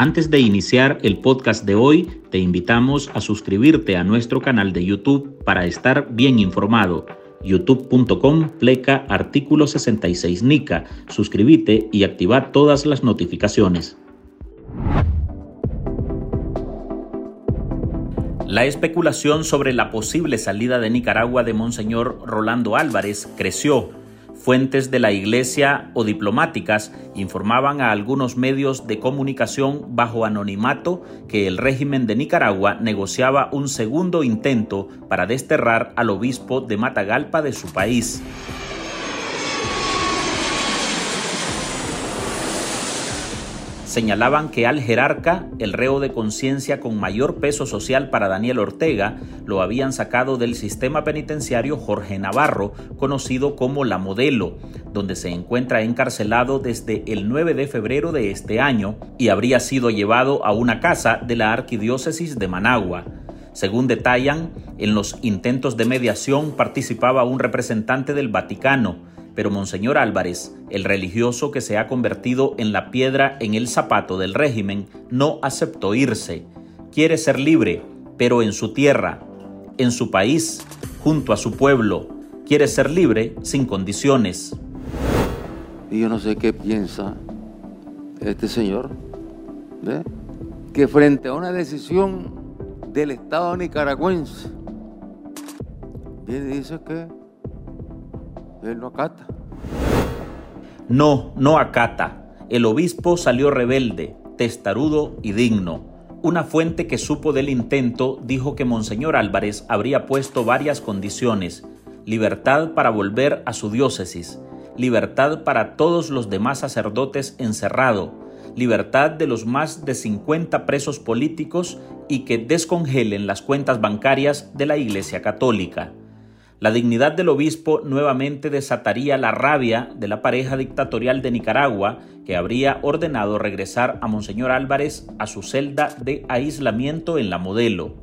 Antes de iniciar el podcast de hoy, te invitamos a suscribirte a nuestro canal de YouTube para estar bien informado. youtube.com pleca artículo 66 NICA. Suscríbete y activa todas las notificaciones. La especulación sobre la posible salida de Nicaragua de Monseñor Rolando Álvarez creció Fuentes de la Iglesia o diplomáticas informaban a algunos medios de comunicación bajo anonimato que el régimen de Nicaragua negociaba un segundo intento para desterrar al obispo de Matagalpa de su país. Señalaban que al jerarca, el reo de conciencia con mayor peso social para Daniel Ortega, lo habían sacado del sistema penitenciario Jorge Navarro, conocido como La Modelo, donde se encuentra encarcelado desde el 9 de febrero de este año y habría sido llevado a una casa de la arquidiócesis de Managua. Según detallan, en los intentos de mediación participaba un representante del Vaticano, pero Monseñor Álvarez, el religioso que se ha convertido en la piedra en el zapato del régimen, no aceptó irse. Quiere ser libre, pero en su tierra, en su país, junto a su pueblo. Quiere ser libre sin condiciones. Y yo no sé qué piensa este señor, que frente a una decisión del Estado nicaragüense, viene dice que él no acata. No, no acata. El obispo salió rebelde, testarudo y digno. Una fuente que supo del intento dijo que Monseñor Álvarez habría puesto varias condiciones. Libertad para volver a su diócesis, libertad para todos los demás sacerdotes encerrado, libertad de los más de 50 presos políticos y que descongelen las cuentas bancarias de la Iglesia Católica. La dignidad del obispo nuevamente desataría la rabia de la pareja dictatorial de Nicaragua que habría ordenado regresar a Monseñor Álvarez a su celda de aislamiento en la modelo.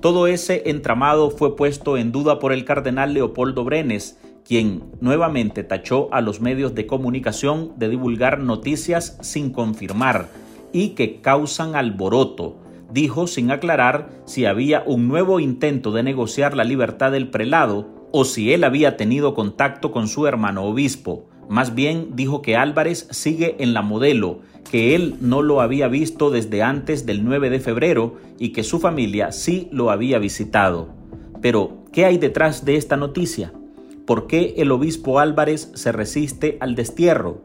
Todo ese entramado fue puesto en duda por el cardenal Leopoldo Brenes, quien nuevamente tachó a los medios de comunicación de divulgar noticias sin confirmar y que causan alboroto dijo sin aclarar si había un nuevo intento de negociar la libertad del prelado o si él había tenido contacto con su hermano obispo. Más bien dijo que Álvarez sigue en la modelo, que él no lo había visto desde antes del 9 de febrero y que su familia sí lo había visitado. Pero, ¿qué hay detrás de esta noticia? ¿Por qué el obispo Álvarez se resiste al destierro?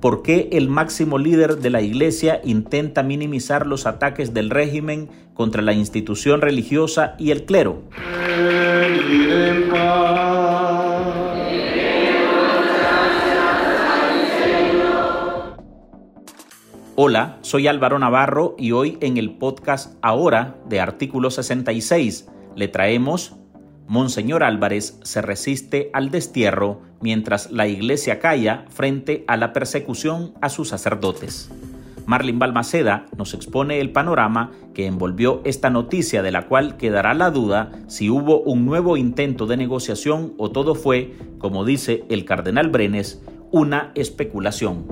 ¿Por qué el máximo líder de la Iglesia intenta minimizar los ataques del régimen contra la institución religiosa y el clero? Hola, soy Álvaro Navarro y hoy en el podcast Ahora de Artículo 66 le traemos Monseñor Álvarez se resiste al destierro mientras la iglesia calla frente a la persecución a sus sacerdotes. Marlin Balmaceda nos expone el panorama que envolvió esta noticia de la cual quedará la duda si hubo un nuevo intento de negociación o todo fue, como dice el cardenal Brenes, una especulación.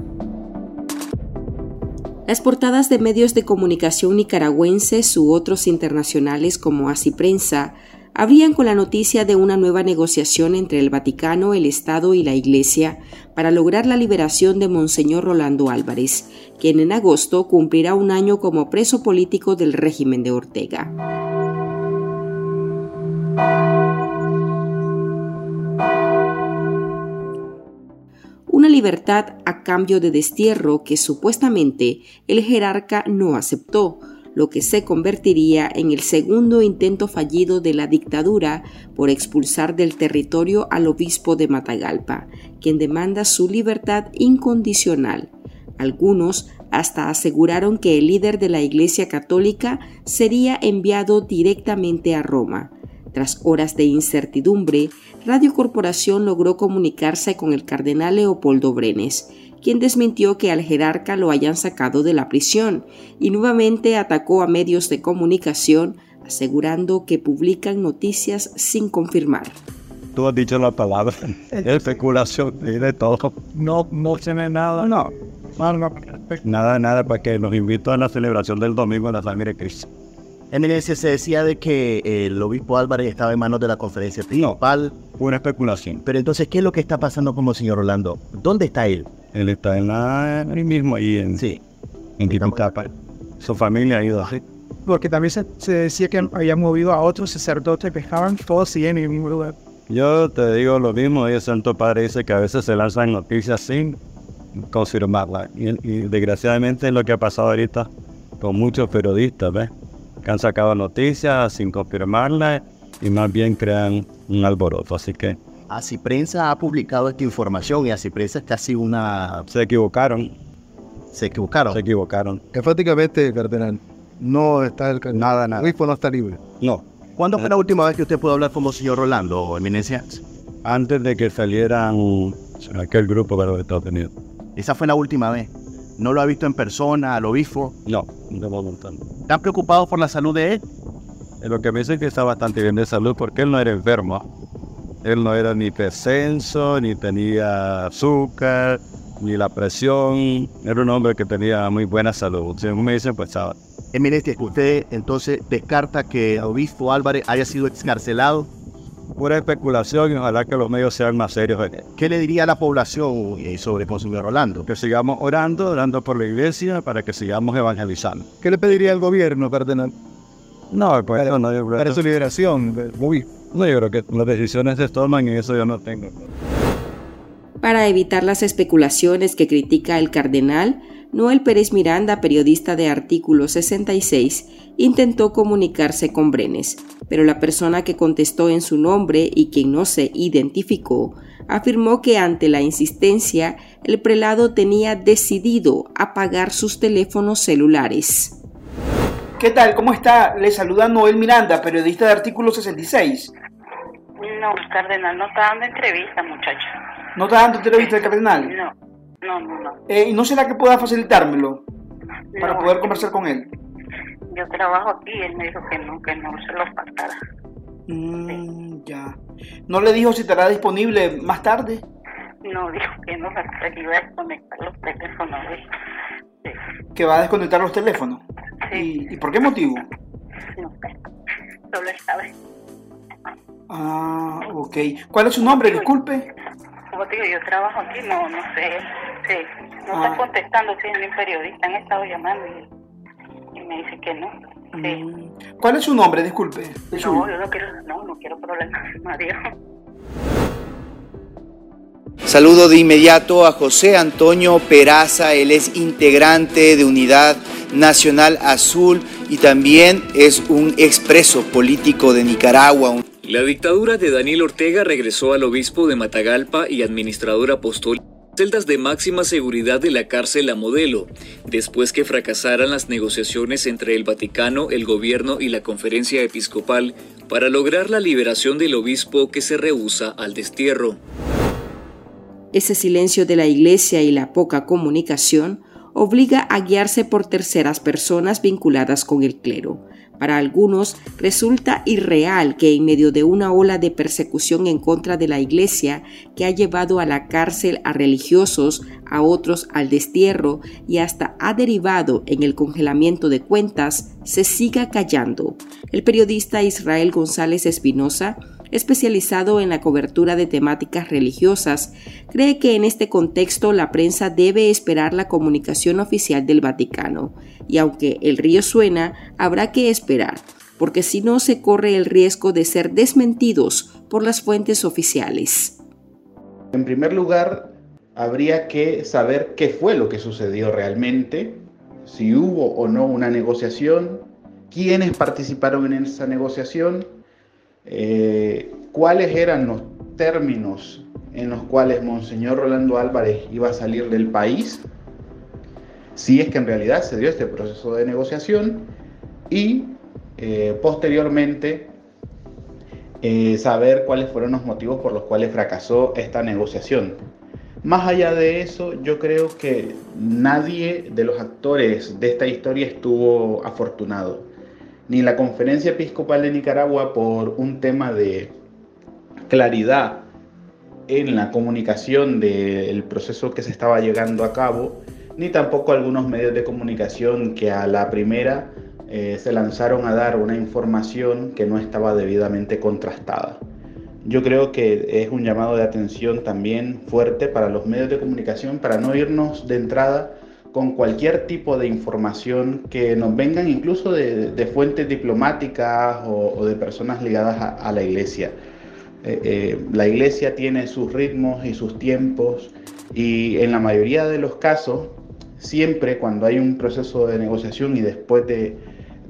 Las portadas de medios de comunicación nicaragüenses u otros internacionales como Así Prensa abrían con la noticia de una nueva negociación entre el Vaticano, el Estado y la Iglesia para lograr la liberación de Monseñor Rolando Álvarez, quien en agosto cumplirá un año como preso político del régimen de Ortega. Una libertad a cambio de destierro que supuestamente el jerarca no aceptó, lo que se convertiría en el segundo intento fallido de la dictadura por expulsar del territorio al obispo de Matagalpa, quien demanda su libertad incondicional. Algunos hasta aseguraron que el líder de la Iglesia Católica sería enviado directamente a Roma. Tras horas de incertidumbre, Radio Corporación logró comunicarse con el cardenal Leopoldo Brenes, quien desmintió que al jerarca lo hayan sacado de la prisión y nuevamente atacó a medios de comunicación asegurando que publican noticias sin confirmar. Tú has dicho la palabra especulación de todo. No, no tiene nada. No. no. Nada, nada, para que nos invitó a la celebración del domingo de la sangre de Cristo. En el se decía de que el obispo Álvarez estaba en manos de la conferencia principal. No, una especulación. Pero entonces, ¿qué es lo que está pasando con el señor Orlando? ¿Dónde está él? Él está en la, ahí mismo, ahí en, Sí. en. Su familia ha ido así. Porque también se, se decía que habían movido a otros sacerdotes que estaban todos siguen en el mismo lugar. Yo te digo lo mismo, y el Santo Padre dice que a veces se lanzan noticias sin confirmarlas. Y, y desgraciadamente es lo que ha pasado ahorita con muchos periodistas, ¿ves? Que han sacado noticias sin confirmarlas y más bien crean un alboroto. Así que Así Prensa ha publicado esta información y Así Prensa es casi una... se equivocaron, Se equivocaron. se equivocaron. Enfáticamente, cardenal, no está el. Nada, nada. El obispo no está libre. No, ¿Cuándo fue la última vez que usted pudo hablar con el señor Rolando, eminencia? antes de que salieran aquel grupo para los Estados Unidos. Esa fue la última vez. ¿No lo ha visto en persona al obispo? No, de momento no. ¿Están preocupados por la salud de él? Lo que me dicen que está bastante bien de salud porque él no era enfermo. Él no era ni pesenso, ni tenía azúcar, ni la presión. Era un hombre que tenía muy buena salud. Según me dicen, pues estaba. Eminencia, usted entonces descarta que el obispo Álvarez haya sido excarcelado. Pura especulación y ojalá que los medios sean más serios en él. ¿Qué le diría a la población eh, sobre Monseñor Rolando? Que sigamos orando, orando por la iglesia para que sigamos evangelizando. ¿Qué le pediría al gobierno, cardenal, No, pues no, no, yo, para su liberación obispo? No, yo creo que las decisiones se toman y eso yo no tengo. Para evitar las especulaciones que critica el cardenal, Noel Pérez Miranda, periodista de Artículo 66, intentó comunicarse con Brenes, pero la persona que contestó en su nombre y quien no se identificó, afirmó que ante la insistencia, el prelado tenía decidido apagar sus teléfonos celulares. ¿Qué tal? ¿Cómo está? Le saluda Noel Miranda, periodista de Artículo 66. No, cardenal, no está dando entrevista, muchacho. ¿No está dando entrevista el cardenal? No, no, no, no. Eh, ¿Y no será que pueda facilitármelo para No, poder conversar con él? Yo trabajo aquí y él me dijo que no, que no se lo faltara. Mm, ya. ¿No le dijo si estará disponible más tarde? No, dijo que no, que iba a desconectar los teléfonos. Sí, Que va a desconectar los teléfonos. Sí, ¿Y, y por qué motivo? no sé. Solo él sabe. Ah, ok. ¿Cuál es su nombre? Disculpe. Como te digo, yo trabajo aquí, no, no sé. Sí, no Ah. está contestando, sí, es mi periodista. Han estado llamando y, y me dice que no. Sí. Mm, ¿Cuál es su nombre? Disculpe. No, yo no quiero, no, no quiero problemas. Adiós. Saludo de inmediato a José Antonio Peraza, él es integrante de Unidad Nacional Azul y también es un expreso político de Nicaragua. La dictadura de Daniel Ortega regresó al obispo de Matagalpa y administrador apostólico celdas de máxima seguridad de la cárcel a modelo, después que fracasaran las negociaciones entre el Vaticano, el gobierno y la conferencia episcopal para lograr la liberación del obispo que se rehúsa al destierro. Ese silencio de la iglesia y la poca comunicación obliga a guiarse por terceras personas vinculadas con el clero. Para algunos resulta irreal que en medio de una ola de persecución en contra de la iglesia que ha llevado a la cárcel a religiosos, a otros al destierro y hasta ha derivado en el congelamiento de cuentas, se siga callando. El periodista Israel González Espinosa especializado en la cobertura de temáticas religiosas, cree que en este contexto la prensa debe esperar la comunicación oficial del Vaticano, y aunque el río suena, habrá que esperar, porque si no se corre el riesgo de ser desmentidos por las fuentes oficiales. En primer lugar, habría que saber qué fue lo que sucedió realmente, si hubo o no una negociación, quiénes participaron en esa negociación, eh, cuáles eran los términos en los cuales Monseñor Rolando Álvarez iba a salir del país, si es que en realidad se dio este proceso de negociación y eh, posteriormente eh, saber cuáles fueron los motivos por los cuales fracasó esta negociación. Más allá de eso, yo creo que nadie de los actores de esta historia estuvo afortunado ni la Conferencia Episcopal de Nicaragua por un tema de claridad en la comunicación del proceso que se estaba llevando a cabo, ni tampoco algunos medios de comunicación que a la primera eh, se lanzaron a dar una información que no estaba debidamente contrastada. Yo creo que es un llamado de atención también fuerte para los medios de comunicación para no irnos de entrada con cualquier tipo de información que nos vengan incluso de, fuentes diplomáticas o, de personas ligadas a, la iglesia. Eh, eh, la iglesia tiene sus ritmos y sus tiempos y en la mayoría de los casos, siempre cuando hay un proceso de negociación y después de,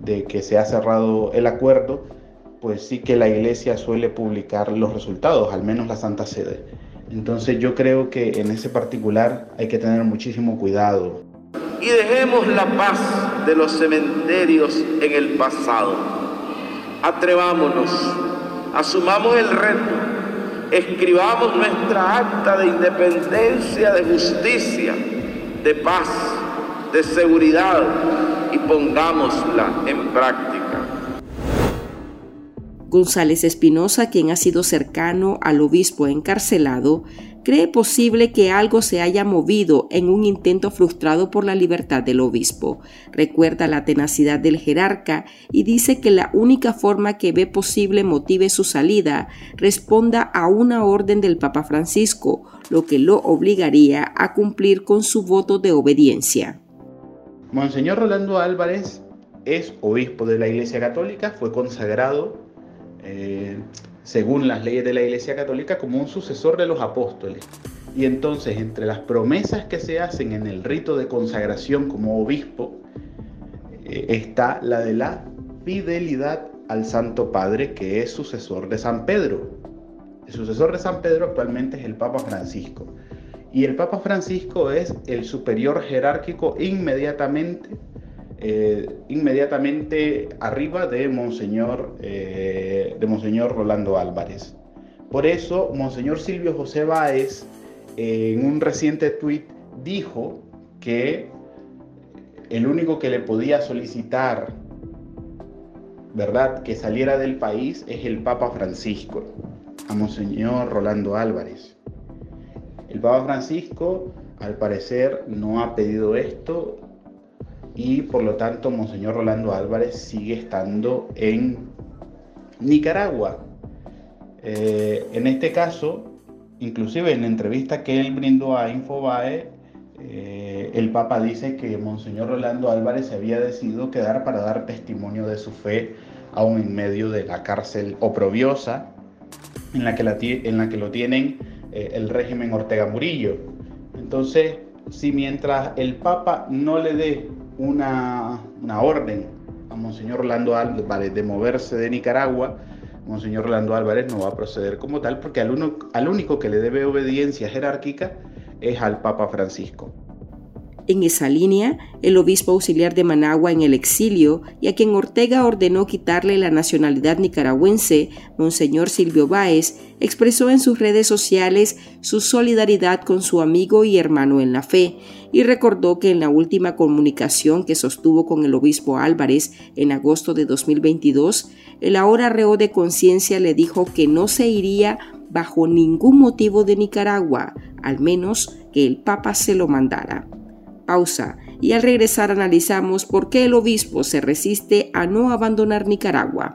de que se ha cerrado el acuerdo, pues sí que la iglesia suele publicar los resultados, al menos la Santa Sede. Entonces yo creo que en ese particular hay que tener muchísimo cuidado. Y dejemos la paz de los cementerios en el pasado. Atrevámonos, asumamos el reto, escribamos nuestra acta de independencia, de justicia, de paz, de seguridad y pongámosla en práctica. González Espinosa, quien ha sido cercano al obispo encarcelado, cree posible que algo se haya movido en un intento frustrado por la libertad del obispo. Recuerda la tenacidad del jerarca y dice que la única forma que ve posible motive su salida responda a una orden del Papa Francisco, lo que lo obligaría a cumplir con su voto de obediencia. Monseñor Rolando Álvarez es obispo de la Iglesia Católica, fue consagrado eh, según las leyes de la Iglesia Católica, como un sucesor de los apóstoles. Y entonces, entre las promesas que se hacen en el rito de consagración como obispo, eh, está la de la fidelidad al Santo Padre, que es sucesor de San Pedro. El sucesor de San Pedro actualmente es el Papa Francisco. Y el Papa Francisco es el superior jerárquico inmediatamente eh, inmediatamente arriba de Monseñor, eh, de Monseñor Rolando Álvarez. Por eso, Monseñor Silvio José Báez, en un reciente tuit, dijo que el único que le podía solicitar, ¿verdad?, que saliera del país es el Papa Francisco, a Monseñor Rolando Álvarez. El Papa Francisco, al parecer, no ha pedido esto y por lo tanto Monseñor Rolando Álvarez sigue estando en Nicaragua. Eh, en este caso, inclusive en la entrevista que él brindó a Infobae, eh, el Papa dice que Monseñor Rolando Álvarez se había decidido quedar para dar testimonio de su fe aún en medio de la cárcel oprobiosa en la que, en la que lo tienen eh, el régimen Ortega Murillo. Entonces, si mientras el Papa no le dé una, orden a Monseñor Orlando Álvarez de moverse de Nicaragua, Monseñor Orlando Álvarez no va a proceder como tal porque al, al único que le debe obediencia jerárquica es al Papa Francisco. En esa línea, el obispo auxiliar de Managua en el exilio y a quien Ortega ordenó quitarle la nacionalidad nicaragüense, Monseñor Silvio Báez, expresó en sus redes sociales su solidaridad con su amigo y hermano en la fe y recordó que en la última comunicación que sostuvo con el obispo Álvarez en agosto de 2022, el ahora reo de conciencia le dijo que no se iría bajo ningún motivo de Nicaragua, al menos que el Papa se lo mandara pausa y al regresar analizamos por qué el obispo se resiste a no abandonar Nicaragua.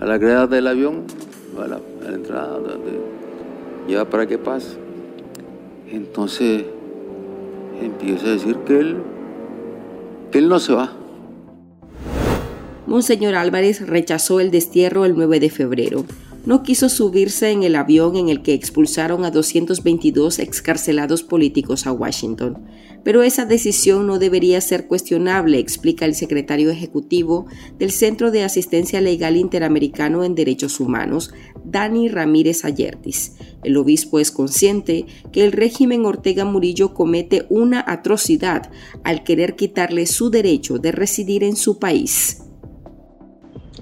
a la grada del avión, a la, entrada, donde lleva para que pase. Entonces empieza a decir que él, que él no se va. Monseñor Álvarez rechazó el destierro el 9 de febrero no quiso subirse en el avión en el que expulsaron a 222 excarcelados políticos a Washington. Pero esa decisión no debería ser cuestionable, explica el secretario ejecutivo del Centro de Asistencia Legal Interamericano en Derechos Humanos, Dani Ramírez Ayertis. El obispo es consciente que el régimen Ortega Murillo comete una atrocidad al querer quitarle su derecho de residir en su país.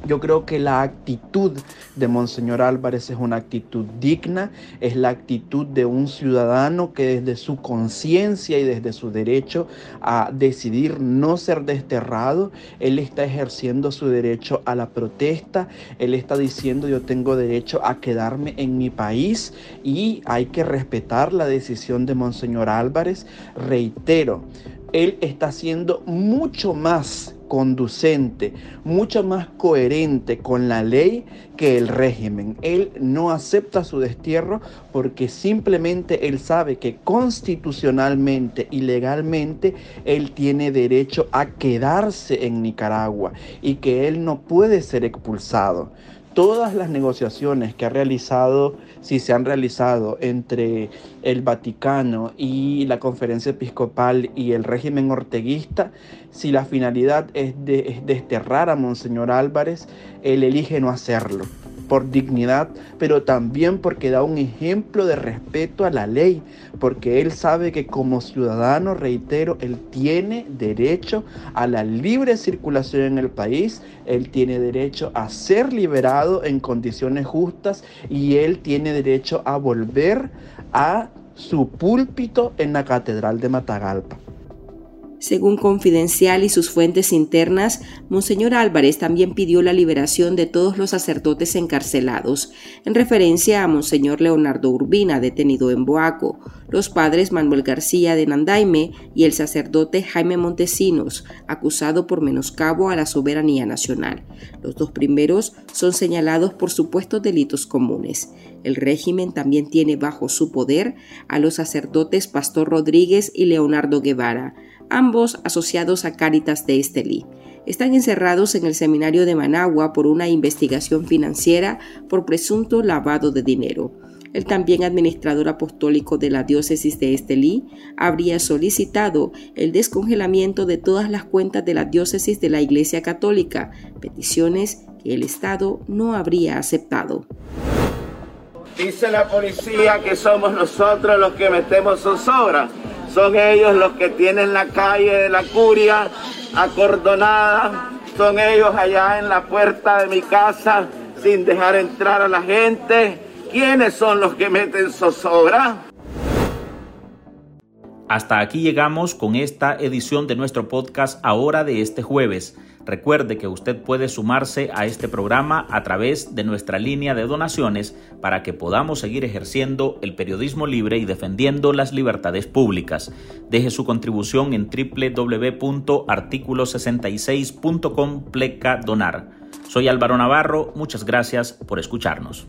Yo creo que la actitud de Monseñor Álvarez es una actitud digna, es la actitud de un ciudadano que desde su conciencia y desde su derecho a decidir no ser desterrado, él está ejerciendo su derecho a la protesta, él está diciendo yo tengo derecho a quedarme en mi país y hay que respetar la decisión de Monseñor Álvarez. Reitero, él está haciendo mucho más conducente, mucho más coherente con la ley que el régimen. Él no acepta su destierro porque simplemente él sabe que constitucionalmente y legalmente él tiene derecho a quedarse en Nicaragua y que él no puede ser expulsado todas las negociaciones que ha realizado, si se han realizado entre el Vaticano y la conferencia episcopal y el régimen orteguista, si la finalidad es, de, desterrar a Monseñor Álvarez, él elige no hacerlo por dignidad, pero también porque da un ejemplo de respeto a la ley, porque él sabe que como ciudadano, reitero, él tiene derecho a la libre circulación en el país, él tiene derecho a ser liberado en condiciones justas y él tiene derecho a volver a su púlpito en la Catedral de Matagalpa. Según Confidencial y sus fuentes internas, Monseñor Álvarez también pidió la liberación de todos los sacerdotes encarcelados, en referencia a Monseñor Leonardo Urbina, detenido en Boaco, los padres Manuel García de Nandaime y el sacerdote Jaime Montesinos, acusado por menoscabo a la soberanía nacional. Los dos primeros son señalados por supuestos delitos comunes. El régimen también tiene bajo su poder a los sacerdotes Pastor Rodríguez y Leonardo Guevara, ambos asociados a Cáritas de Estelí. Están encerrados en el seminario de Managua por una investigación financiera por presunto lavado de dinero. El también administrador apostólico de la diócesis de Estelí habría solicitado el descongelamiento de todas las cuentas de la diócesis de la Iglesia Católica, peticiones que el Estado no habría aceptado. Dice la policía que somos nosotros los que metemos zozobra son ellos los que tienen la calle de la curia acordonada. Son ellos allá en la puerta de mi casa sin dejar entrar a la gente. ¿Quiénes son los que meten zozobra? Hasta aquí llegamos con esta edición de nuestro podcast ahora de este jueves. Recuerde que usted puede sumarse a este programa a través de nuestra línea de donaciones para que podamos seguir ejerciendo el periodismo libre y defendiendo las libertades públicas. Deje su contribución en www.articulo66.com pleca donar. Soy Álvaro Navarro, muchas gracias por escucharnos.